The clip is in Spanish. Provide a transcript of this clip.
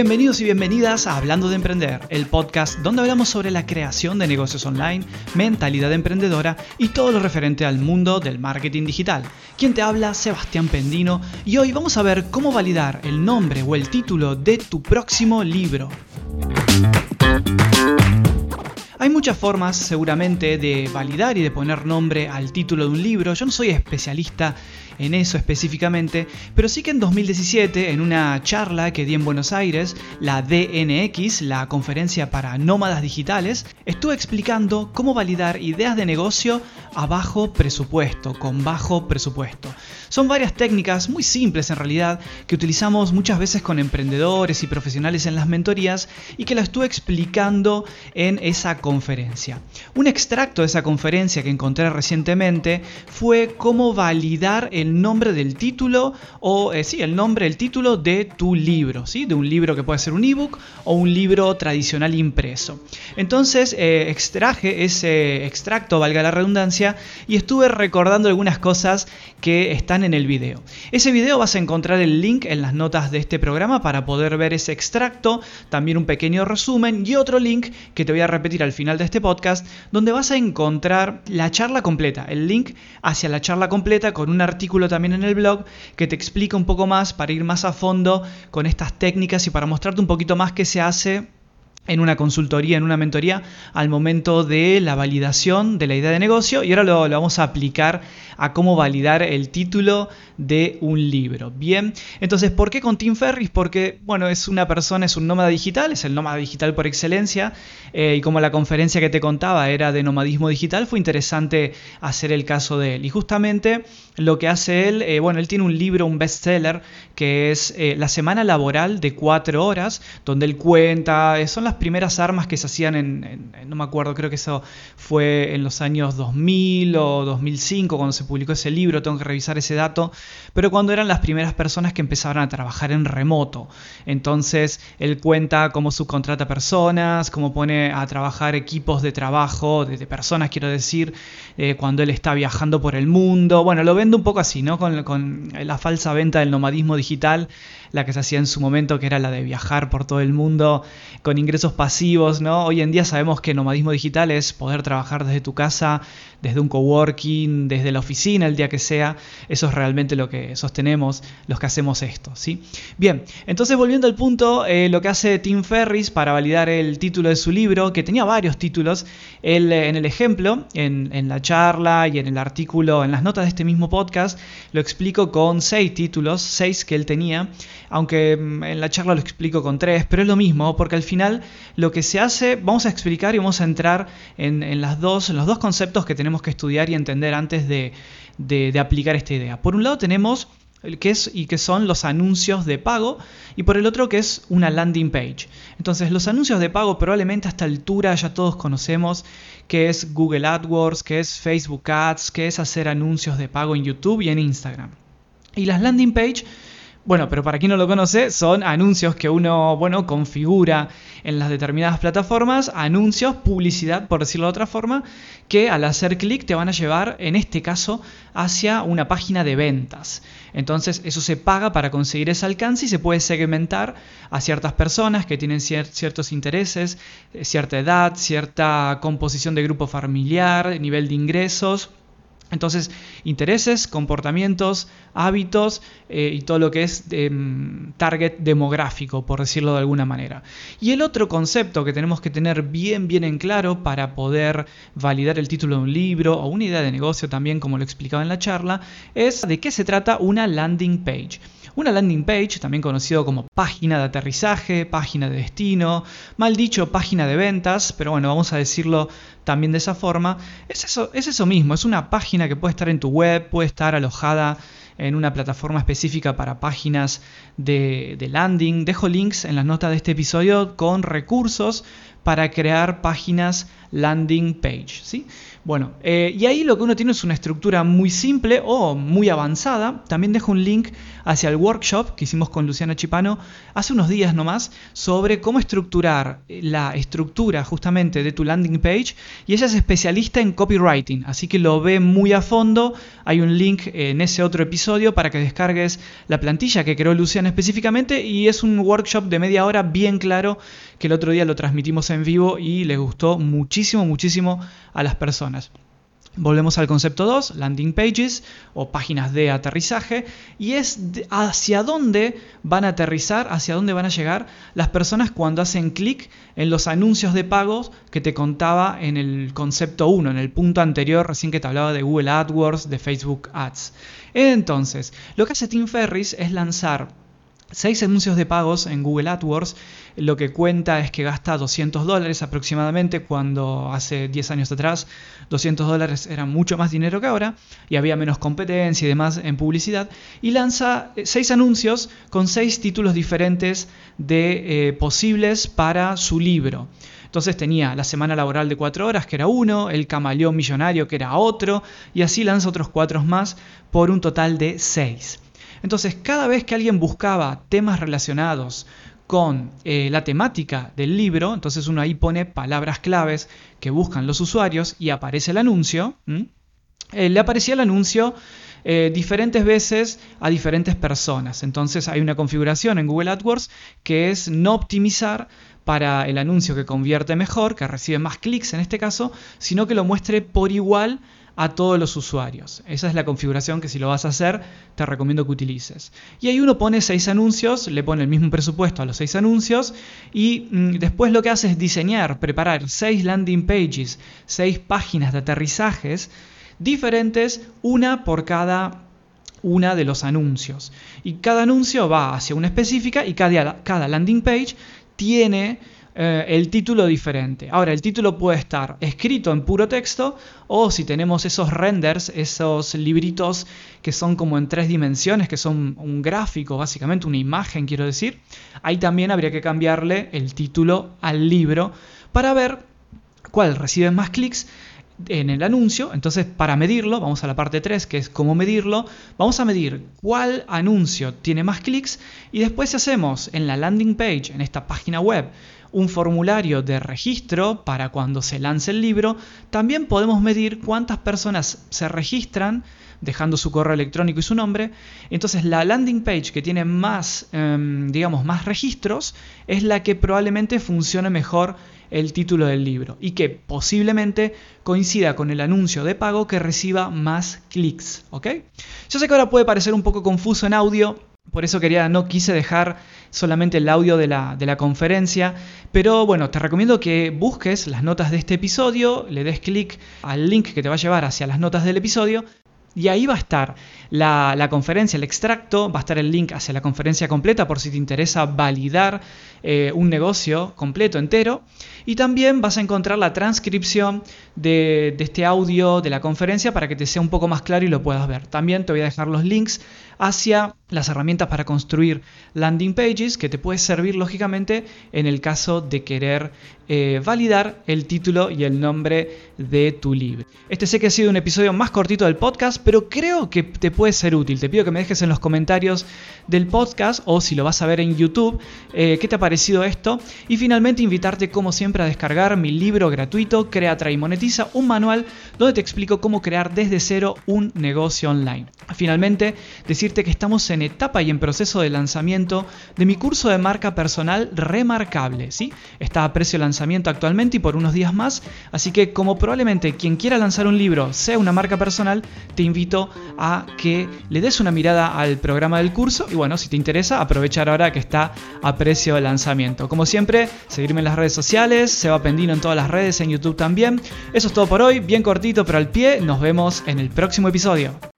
Bienvenidos y bienvenidas a Hablando de Emprender, el podcast donde hablamos sobre la creación de negocios online, mentalidad emprendedora y todo lo referente al mundo del marketing digital. Quien te habla, Sebastián Pendino, y hoy vamos a ver cómo validar el nombre o el título de tu próximo libro. Hay muchas formas seguramente de validar y de poner nombre al título de un libro. Yo no soy especialista en eso específicamente, pero sí que en 2017, en una charla que di en Buenos Aires, la DNX, la conferencia para nómadas digitales, estuve explicando cómo validar ideas de negocio a bajo presupuesto, con bajo presupuesto. Son varias técnicas muy simples en realidad que utilizamos muchas veces con emprendedores y profesionales en las mentorías y que la estuve explicando en esa conferencia. Un extracto de esa conferencia que encontré recientemente fue cómo validar el nombre del título o eh, sí, el nombre, el título de tu libro, ¿sí? de un libro que puede ser un ebook o un libro tradicional impreso. Entonces eh, extraje ese extracto, valga la redundancia, y estuve recordando algunas cosas que están en el video. Ese video vas a encontrar el link en las notas de este programa para poder ver ese extracto, también un pequeño resumen y otro link que te voy a repetir al final de este podcast, donde vas a encontrar la charla completa, el link hacia la charla completa con un artículo también en el blog que te explica un poco más para ir más a fondo con estas técnicas y para mostrarte un poquito más qué se hace en una consultoría, en una mentoría, al momento de la validación de la idea de negocio y ahora lo, vamos a aplicar a cómo validar el título de un libro. Bien, entonces, ¿por qué con Tim Ferris? Porque, bueno, es una persona, es un nómada digital, es el nómada digital por excelencia eh, y como la conferencia que te contaba era de nomadismo digital, fue interesante hacer el caso de él. Y justamente lo que hace él, eh, bueno, él tiene un libro, un bestseller, que es eh, La semana laboral de cuatro horas, donde él cuenta, son las primeras armas que se hacían en, no me acuerdo, creo que eso fue en los años 2000 o 2005 cuando se publicó ese libro, tengo que revisar ese dato, pero cuando eran las primeras personas que empezaban a trabajar en remoto. Entonces él cuenta cómo subcontrata personas, cómo pone a trabajar equipos de trabajo, de, personas quiero decir, eh, cuando él está viajando por el mundo. Bueno, lo vende un poco así, ¿no? Con la falsa venta del nomadismo digital la que se hacía en su momento, que era la de viajar por todo el mundo con ingresos pasivos, ¿no? Hoy en día sabemos que nomadismo digital es poder trabajar desde tu casa, desde un coworking, desde la oficina, el día que sea. Eso es realmente lo que sostenemos los que hacemos esto, ¿sí? Bien, entonces volviendo al punto, eh, lo que hace Tim Ferris para validar el título de su libro, que tenía varios títulos, él eh, en el ejemplo, en, en la charla y en el artículo, en las notas de este mismo podcast, lo explico con seis títulos, seis que él tenía aunque mm, en la charla lo explico con tres, pero es lo mismo, porque al final lo que se hace, vamos a explicar y vamos a entrar en, las dos, los dos conceptos que tenemos que estudiar y entender antes de, aplicar esta idea. Por un lado tenemos que es y que son los anuncios de pago y por el otro que es una landing page. Entonces los anuncios de pago probablemente a esta altura ya todos conocemos que es Google AdWords, que es Facebook Ads, que es hacer anuncios de pago en YouTube y en Instagram. Y las landing page bueno, pero para quien no lo conoce, son anuncios que uno, bueno, configura en las determinadas plataformas, anuncios, publicidad, por decirlo de otra forma, que al hacer clic te van a llevar, en este caso, hacia una página de ventas. Entonces, eso se paga para conseguir ese alcance y se puede segmentar a ciertas personas que tienen ciertos intereses, eh, cierta edad, cierta composición de grupo familiar, nivel de ingresos entonces, intereses, comportamientos, hábitos eh, y todo lo que es em, target demográfico, por decirlo de alguna manera. Y el otro concepto que tenemos que tener bien, bien en claro para poder validar el título de un libro o una idea de negocio también, como lo explicaba en la charla, es de qué se trata una landing page. Una landing page, también conocido como página de aterrizaje, página de destino, mal dicho página de ventas, pero bueno, vamos a decirlo también de esa forma, es eso, es eso mismo, es una página que puede estar en tu web, puede estar alojada en una plataforma específica para páginas de, de, landing. Dejo links en las notas de este episodio con recursos para crear páginas landing page. ¿sí? Bueno, eh, y ahí lo que uno tiene es una estructura muy simple o muy avanzada. También dejo un link hacia el workshop que hicimos con Luciana Chipano hace unos días nomás sobre cómo estructurar la estructura justamente de tu landing page. Y ella es especialista en copywriting, así que lo ve muy a fondo. Hay un link en ese otro episodio para que descargues la plantilla que creó Luciana específicamente y es un workshop de media hora bien claro que el otro día lo transmitimos en vivo y le gustó muchísimo, muchísimo a las personas. Volvemos al concepto 2, landing pages o páginas de aterrizaje, y es hacia dónde van a aterrizar, hacia dónde van a llegar las personas cuando hacen clic en los anuncios de pagos que te contaba en el concepto 1, en el punto anterior, recién que te hablaba de Google AdWords, de Facebook Ads. Entonces, lo que hace Tim Ferris es lanzar seis anuncios de pagos en Google AdWords, lo que cuenta es que gasta 200 dólares aproximadamente, cuando hace 10 años atrás 200 dólares era mucho más dinero que ahora y había menos competencia y demás en publicidad, y lanza eh, seis anuncios con seis títulos diferentes de eh, posibles para su libro. Entonces tenía la semana laboral de 4 horas, que era uno, el camaleón millonario, que era otro, y así lanza otros cuatro más por un total de 6. Entonces, cada vez que alguien buscaba temas relacionados con eh, la temática del libro, entonces uno ahí pone palabras claves que buscan los usuarios y aparece el anuncio, eh, le aparecía el anuncio eh, diferentes veces a diferentes personas. Entonces hay una configuración en Google AdWords que es no optimizar para el anuncio que convierte mejor, que recibe más clics en este caso, sino que lo muestre por igual a todos los usuarios. Esa es la configuración que si lo vas a hacer te recomiendo que utilices. Y ahí uno pone seis anuncios, le pone el mismo presupuesto a los seis anuncios y mm, después lo que hace es diseñar, preparar seis landing pages, seis páginas de aterrizajes diferentes, una por cada una de los anuncios. Y cada anuncio va hacia una específica y cada, cada landing page tiene eh, el título diferente. Ahora, el título puede estar escrito en puro texto o si tenemos esos renders, esos libritos que son como en tres dimensiones, que son un gráfico, básicamente una imagen, quiero decir, ahí también habría que cambiarle el título al libro para ver cuál recibe más clics en el anuncio. Entonces, para medirlo, vamos a la parte 3, que es cómo medirlo. Vamos a medir cuál anuncio tiene más clics y después si hacemos en la landing page, en esta página web, un formulario de registro para cuando se lance el libro, también podemos medir cuántas personas se registran dejando su correo electrónico y su nombre. Entonces la landing page que tiene más, em, digamos, más registros es la que probablemente funcione mejor el título del libro y que posiblemente coincida con el anuncio de pago que reciba más clics. ¿ok? Yo sé que ahora puede parecer un poco confuso en audio, por eso quería, no quise dejar solamente el audio de la, de la, conferencia, pero bueno, te recomiendo que busques las notas de este episodio, le des clic al link que te va a llevar hacia las notas del episodio y ahí va a estar la, conferencia, el extracto, va a estar el link hacia la conferencia completa por si te interesa validar eh, un negocio completo, entero. Y también vas a encontrar la transcripción de, de, este audio de la conferencia para que te sea un poco más claro y lo puedas ver. También te voy a dejar los links hacia las herramientas para construir landing pages que te puede servir lógicamente en el caso de querer eh, validar el título y el nombre de tu libro. Este sé que ha sido un episodio más cortito del podcast, pero creo que te puede ser útil. Te pido que me dejes en los comentarios del podcast o si lo vas a ver en YouTube, eh, qué te ha parecido esto. Y finalmente invitarte como siempre a descargar mi libro gratuito, Crea, Trae y Monetiza, un manual donde te explico cómo crear desde cero un negocio online. Finalmente, decirte que estamos en etapa y en proceso de lanzamiento de mi curso de marca personal remarcable. ¿sí? Está a precio de lanzamiento actualmente y por unos días más, así que como probablemente quien quiera lanzar un libro sea una marca personal, te invito a que le des una mirada al programa del curso y bueno, si te interesa, aprovechar ahora que está a precio de lanzamiento. Como siempre, seguirme en las redes sociales, se va Pendino en todas las redes, en YouTube también. Eso es todo por hoy, bien cortito pero al pie, nos vemos en el próximo episodio.